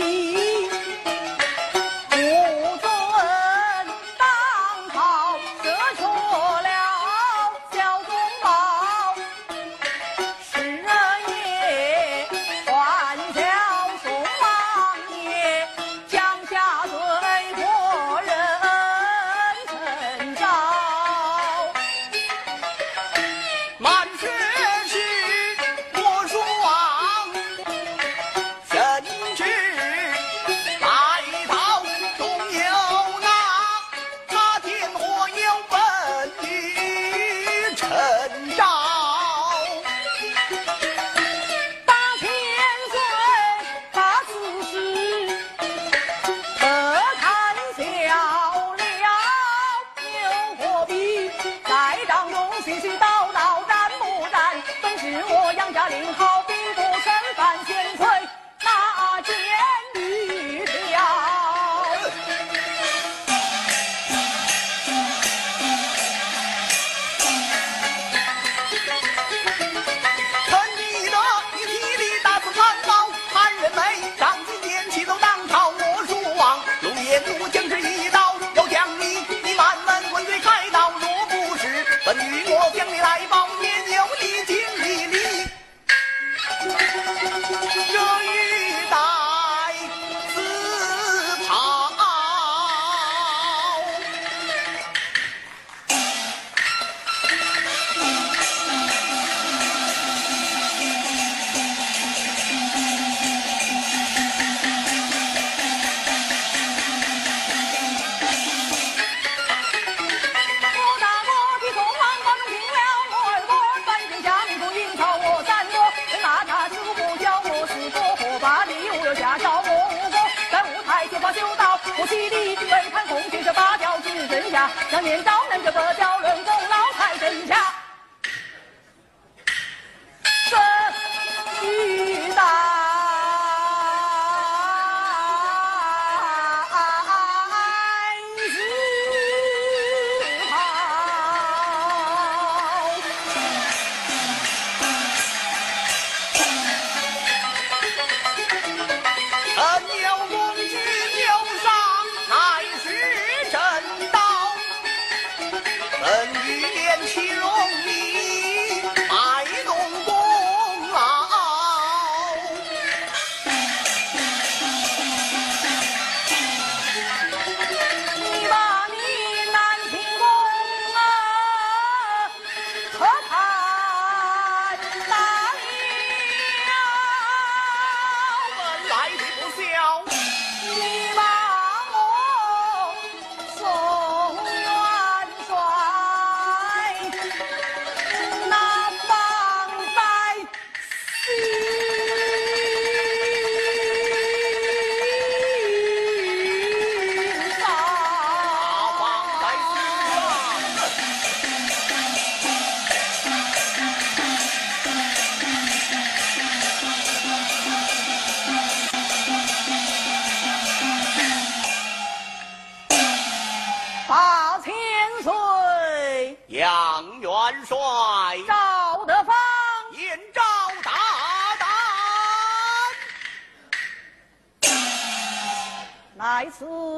ली 想念招人这个叫论功劳才真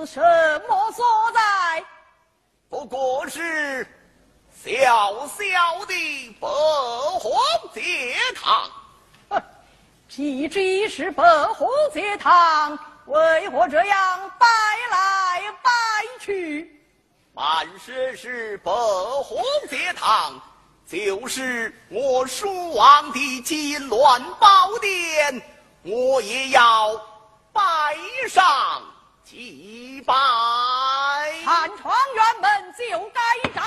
什么所在？不过是小小的北荒节堂。哼，既知是北荒节堂，为何这样摆来摆去？凡是是北荒节堂，就是我蜀王的金銮宝殿，我也要拜上。祭拜，看窗辕门就该站